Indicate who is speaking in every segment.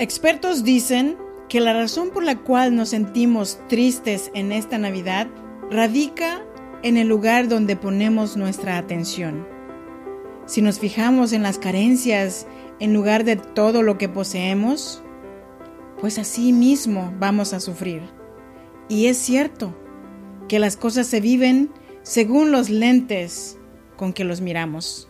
Speaker 1: Expertos dicen que la razón por la cual nos sentimos tristes en esta Navidad radica en el lugar donde ponemos nuestra atención. Si nos fijamos en las carencias en lugar de todo lo que poseemos, pues así mismo vamos a sufrir. Y es cierto que las cosas se viven según los lentes con que los miramos.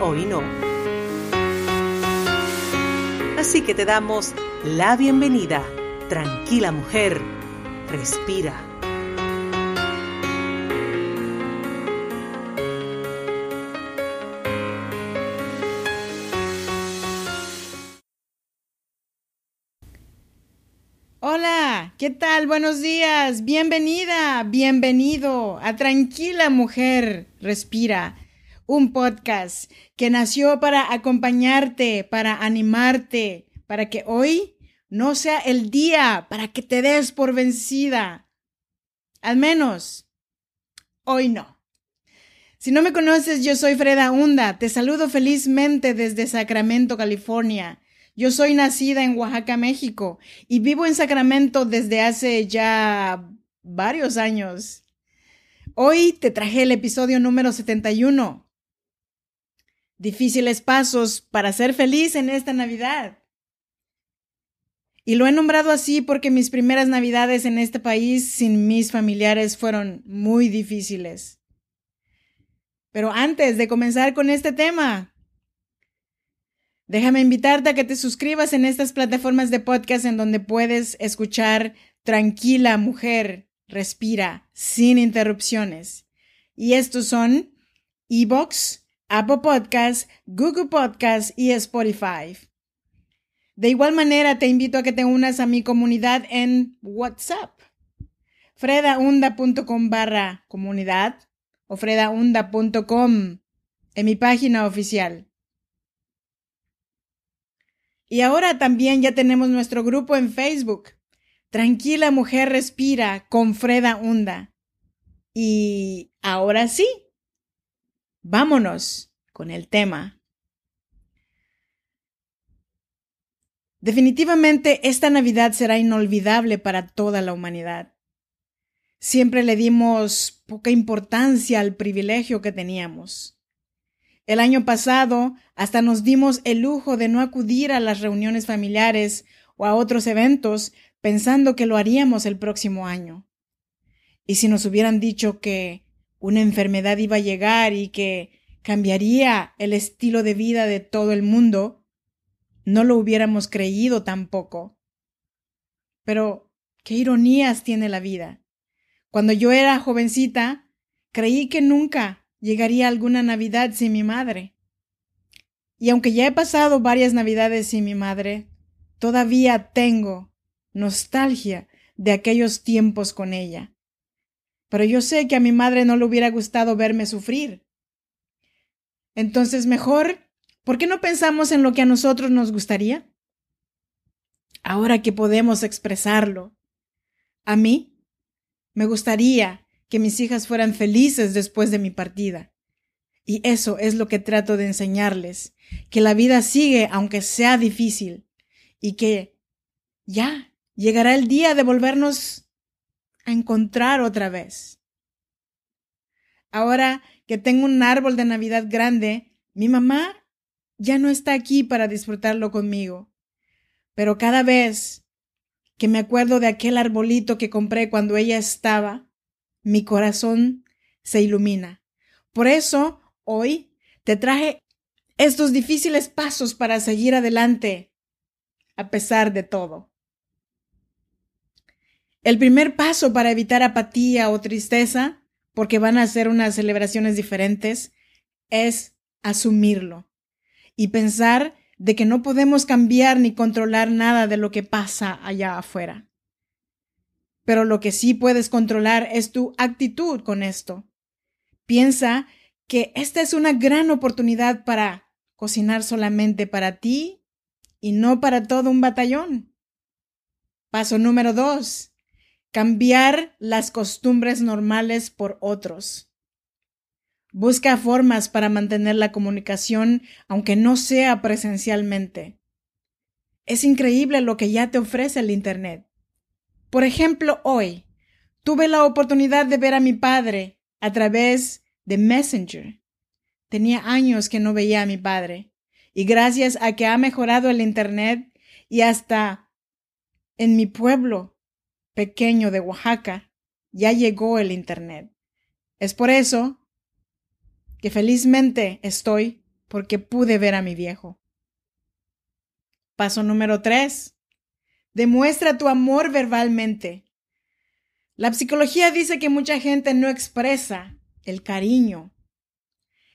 Speaker 2: hoy no. Así que te damos la bienvenida. Tranquila mujer, respira.
Speaker 1: Hola, ¿qué tal? Buenos días, bienvenida, bienvenido a Tranquila Mujer, respira un podcast que nació para acompañarte, para animarte, para que hoy no sea el día para que te des por vencida. Al menos, hoy no. Si no me conoces, yo soy Freda Hunda. Te saludo felizmente desde Sacramento, California. Yo soy nacida en Oaxaca, México, y vivo en Sacramento desde hace ya varios años. Hoy te traje el episodio número 71 difíciles pasos para ser feliz en esta Navidad. Y lo he nombrado así porque mis primeras Navidades en este país sin mis familiares fueron muy difíciles. Pero antes de comenzar con este tema, déjame invitarte a que te suscribas en estas plataformas de podcast en donde puedes escuchar Tranquila Mujer, Respira, sin interrupciones. Y estos son Evox, Apple Podcasts, Google Podcasts y Spotify. De igual manera, te invito a que te unas a mi comunidad en WhatsApp. fredaunda.com barra comunidad o fredaunda.com en mi página oficial. Y ahora también ya tenemos nuestro grupo en Facebook. Tranquila mujer respira con Freda Hunda. Y ahora sí, Vámonos con el tema. Definitivamente esta Navidad será inolvidable para toda la humanidad. Siempre le dimos poca importancia al privilegio que teníamos. El año pasado hasta nos dimos el lujo de no acudir a las reuniones familiares o a otros eventos pensando que lo haríamos el próximo año. Y si nos hubieran dicho que una enfermedad iba a llegar y que cambiaría el estilo de vida de todo el mundo, no lo hubiéramos creído tampoco. Pero, qué ironías tiene la vida. Cuando yo era jovencita, creí que nunca llegaría alguna Navidad sin mi madre. Y aunque ya he pasado varias Navidades sin mi madre, todavía tengo nostalgia de aquellos tiempos con ella pero yo sé que a mi madre no le hubiera gustado verme sufrir. Entonces, mejor, ¿por qué no pensamos en lo que a nosotros nos gustaría? Ahora que podemos expresarlo. A mí me gustaría que mis hijas fueran felices después de mi partida. Y eso es lo que trato de enseñarles, que la vida sigue aunque sea difícil y que ya llegará el día de volvernos a encontrar otra vez. Ahora que tengo un árbol de Navidad grande, mi mamá ya no está aquí para disfrutarlo conmigo. Pero cada vez que me acuerdo de aquel arbolito que compré cuando ella estaba, mi corazón se ilumina. Por eso, hoy te traje estos difíciles pasos para seguir adelante, a pesar de todo. El primer paso para evitar apatía o tristeza, porque van a ser unas celebraciones diferentes, es asumirlo y pensar de que no podemos cambiar ni controlar nada de lo que pasa allá afuera. Pero lo que sí puedes controlar es tu actitud con esto. Piensa que esta es una gran oportunidad para cocinar solamente para ti y no para todo un batallón. Paso número dos, cambiar las costumbres normales por otros. Busca formas para mantener la comunicación aunque no sea presencialmente. Es increíble lo que ya te ofrece el Internet. Por ejemplo, hoy tuve la oportunidad de ver a mi padre a través de Messenger. Tenía años que no veía a mi padre y gracias a que ha mejorado el Internet y hasta en mi pueblo pequeño de Oaxaca ya llegó el Internet. Es por eso que felizmente estoy porque pude ver a mi viejo. Paso número tres. Demuestra tu amor verbalmente. La psicología dice que mucha gente no expresa el cariño.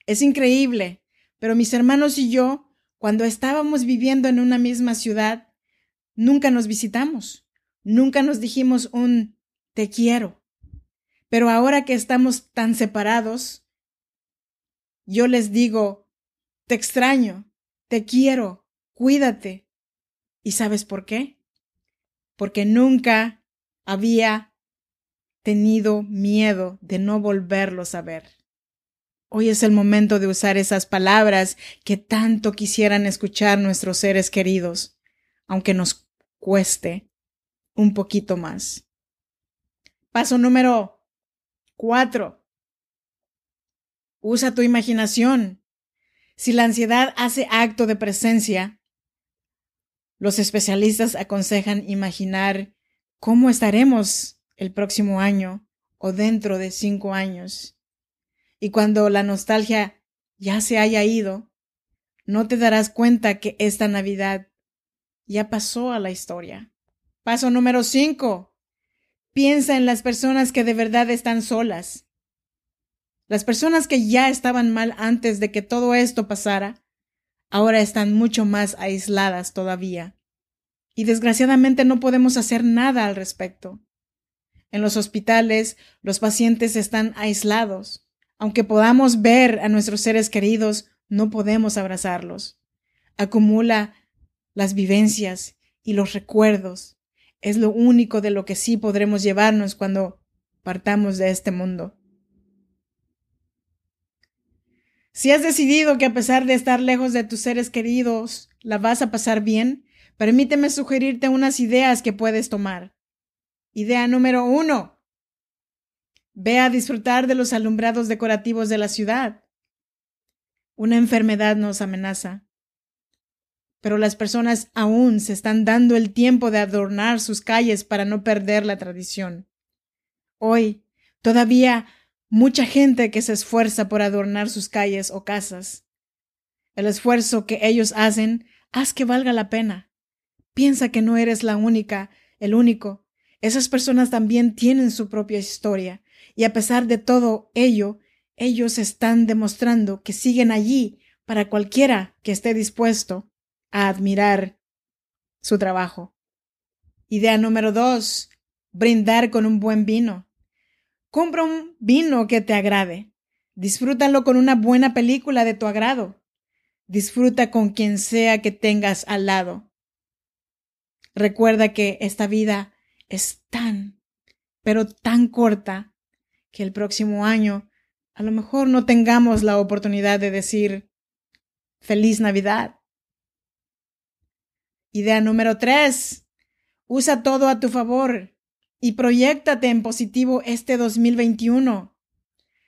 Speaker 1: Es increíble, pero mis hermanos y yo, cuando estábamos viviendo en una misma ciudad, nunca nos visitamos, nunca nos dijimos un te quiero. Pero ahora que estamos tan separados, yo les digo, te extraño, te quiero, cuídate. ¿Y sabes por qué? Porque nunca había tenido miedo de no volverlos a ver. Hoy es el momento de usar esas palabras que tanto quisieran escuchar nuestros seres queridos, aunque nos cueste un poquito más. Paso número cuatro. Usa tu imaginación. Si la ansiedad hace acto de presencia, los especialistas aconsejan imaginar cómo estaremos el próximo año o dentro de cinco años. Y cuando la nostalgia ya se haya ido, no te darás cuenta que esta Navidad ya pasó a la historia. Paso número cinco. Piensa en las personas que de verdad están solas. Las personas que ya estaban mal antes de que todo esto pasara, ahora están mucho más aisladas todavía. Y desgraciadamente no podemos hacer nada al respecto. En los hospitales los pacientes están aislados. Aunque podamos ver a nuestros seres queridos, no podemos abrazarlos. Acumula las vivencias y los recuerdos. Es lo único de lo que sí podremos llevarnos cuando partamos de este mundo. Si has decidido que a pesar de estar lejos de tus seres queridos, la vas a pasar bien, permíteme sugerirte unas ideas que puedes tomar. Idea número uno. Ve a disfrutar de los alumbrados decorativos de la ciudad. Una enfermedad nos amenaza, pero las personas aún se están dando el tiempo de adornar sus calles para no perder la tradición. Hoy, todavía mucha gente que se esfuerza por adornar sus calles o casas. El esfuerzo que ellos hacen, haz que valga la pena. Piensa que no eres la única, el único. Esas personas también tienen su propia historia, y a pesar de todo ello, ellos están demostrando que siguen allí para cualquiera que esté dispuesto a admirar su trabajo. Idea número dos, brindar con un buen vino. Compra un vino que te agrade. Disfrútalo con una buena película de tu agrado. Disfruta con quien sea que tengas al lado. Recuerda que esta vida es tan, pero tan corta que el próximo año a lo mejor no tengamos la oportunidad de decir feliz Navidad. Idea número tres. Usa todo a tu favor y proyectate en positivo este 2021,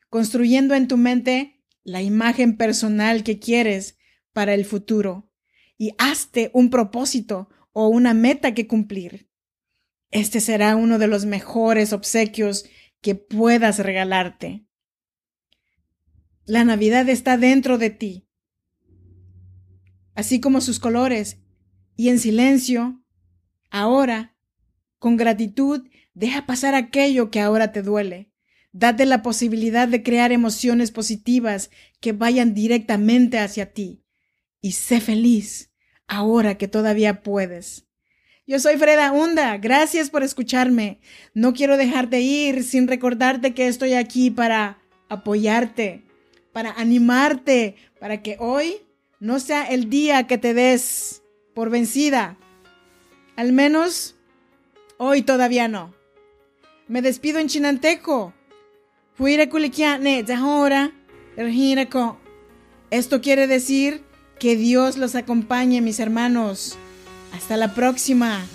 Speaker 1: construyendo en tu mente la imagen personal que quieres para el futuro y hazte un propósito o una meta que cumplir. Este será uno de los mejores obsequios que puedas regalarte. La Navidad está dentro de ti, así como sus colores, y en silencio, ahora Con gratitud, deja pasar aquello que ahora te duele. Date la posibilidad de crear emociones positivas que vayan directamente hacia ti. Y sé feliz ahora que todavía puedes. Yo soy Freda Hunda, gracias por escucharme. No quiero dejarte ir sin recordarte que estoy aquí para apoyarte, para animarte, para que hoy no sea el día que te des por vencida. Al menos hoy todavía no. Me despido en chinanteco. Esto quiere decir que Dios los acompañe, mis hermanos. Hasta la próxima.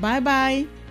Speaker 1: Bye bye.